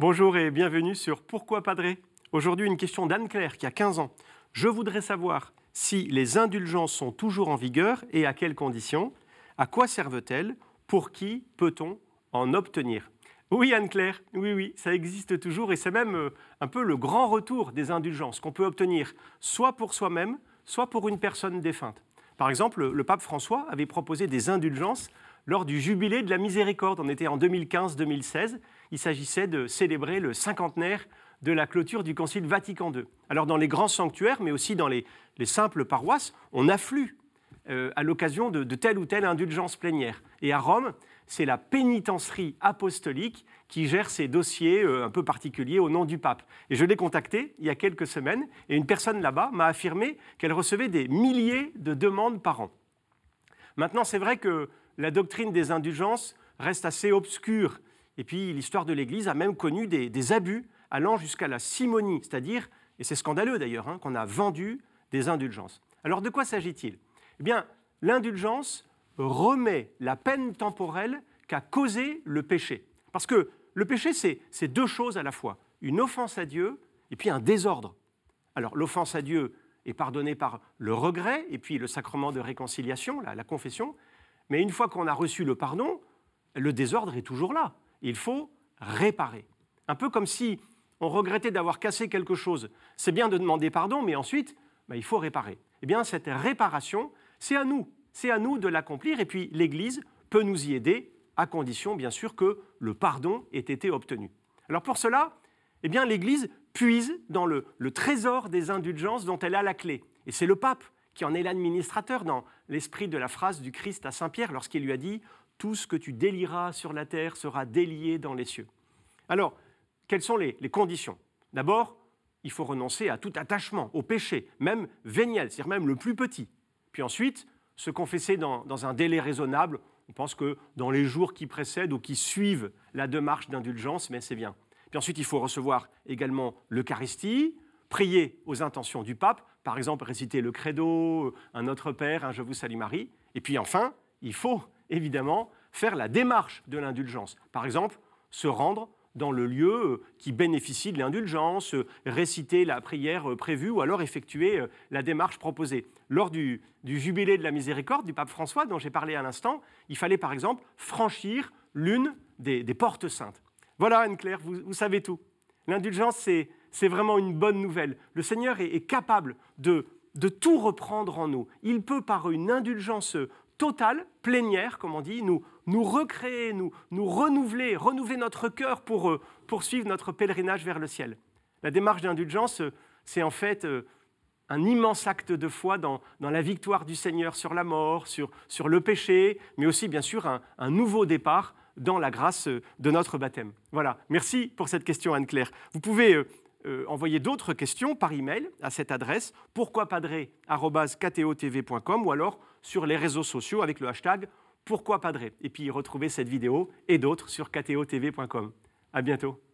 Bonjour et bienvenue sur Pourquoi Padré? Aujourd'hui, une question d'Anne-Claire qui a 15 ans. Je voudrais savoir si les indulgences sont toujours en vigueur et à quelles conditions. À quoi servent-elles? Pour qui peut-on en obtenir? Oui, Anne-Claire, oui, oui, ça existe toujours et c'est même euh, un peu le grand retour des indulgences qu'on peut obtenir soit pour soi-même, soit pour une personne défunte. Par exemple, le pape François avait proposé des indulgences lors du jubilé de la miséricorde. On était en 2015-2016. Il s'agissait de célébrer le cinquantenaire de la clôture du Concile Vatican II. Alors dans les grands sanctuaires, mais aussi dans les, simples paroisses, on afflue euh, à l'occasion de, telle ou telle indulgence plénière. Et à Rome, c'est la pénitencerie apostolique qui gère ces dossiers euh, un peu particuliers au nom du pape. Et je l'ai contacté il y a quelques semaines, et une personne là-bas m'a affirmé qu'elle recevait des milliers de demandes par an. Maintenant, c'est vrai que la doctrine des indulgences reste assez obscure. Et puis l'histoire de l'Église a même connu des, abus allant jusqu'à la simonie, c'est-à-dire, et c'est scandaleux d'ailleurs, hein, qu'on a vendu des indulgences. Alors de quoi s'agit-il? Eh bien, l'indulgence remet la peine temporelle qu'a causé le péché. Parce que le péché, c'est deux choses à la fois, une offense à Dieu et puis un désordre. Alors l'offense à Dieu est pardonnée par le regret et puis le sacrement de réconciliation, la confession, mais une fois qu'on a reçu le pardon, le désordre est toujours là. Il faut réparer. Un peu comme si on regrettait d'avoir cassé quelque chose. C'est bien de demander pardon, mais ensuite, bah, il faut réparer. Eh bien, cette réparation, c'est à nous. C'est à nous de l'accomplir. Et puis, l'Église peut nous y aider, à condition, bien sûr, que le pardon ait été obtenu. Alors, pour cela, eh bien, l'Église puise dans le, le trésor des indulgences dont elle a la clé. Et c'est le pape qui en est l'administrateur dans l'esprit de la phrase du Christ à Saint Pierre lorsqu'il lui a dit Tout ce que tu délieras sur la terre sera délié dans les cieux. Alors, quelles sont les, conditions? D'abord, il faut renoncer à tout attachement, au péché, même véniel, c'est-à-dire même le plus petit. Puis ensuite, se confesser dans, dans, un délai raisonnable. On pense que dans les jours qui précèdent ou qui suivent la démarche d'indulgence, mais c'est bien. Puis ensuite, il faut recevoir également l'Eucharistie, prier aux intentions du pape, par exemple réciter le credo, un Notre Père, un Je vous salue Marie. Et puis enfin, il faut évidemment faire la démarche de l'indulgence. Par exemple, se rendre dans le lieu qui bénéficie de l'indulgence, réciter la prière prévue ou alors effectuer la démarche proposée. Lors du, jubilé de la miséricorde du pape François, dont j'ai parlé à l'instant, il fallait par exemple franchir l'une des, portes saintes. Voilà, Anne-Claire, vous savez tout. L'indulgence, c'est vraiment une bonne nouvelle. Le Seigneur est, capable de, tout reprendre en nous. Il peut, par une indulgence totale, plénière, comme on dit, nous, recréer, nous, renouveler, renouveler notre cœur pour euh, poursuivre notre pèlerinage vers le ciel. La démarche d'indulgence, c'est en fait euh, un immense acte de foi dans, la victoire du Seigneur sur la mort, sur, le péché, mais aussi bien sûr un, nouveau départ dans la grâce de notre baptême. Voilà, merci pour cette question Anne-Claire. Vous pouvez euh, euh, envoyer d'autres questions par email à cette adresse pourquoipadré.com ou alors sur les réseaux sociaux avec le hashtag pourquoipadré. Et puis retrouvez cette vidéo et d'autres sur ktotv.com. À bientôt.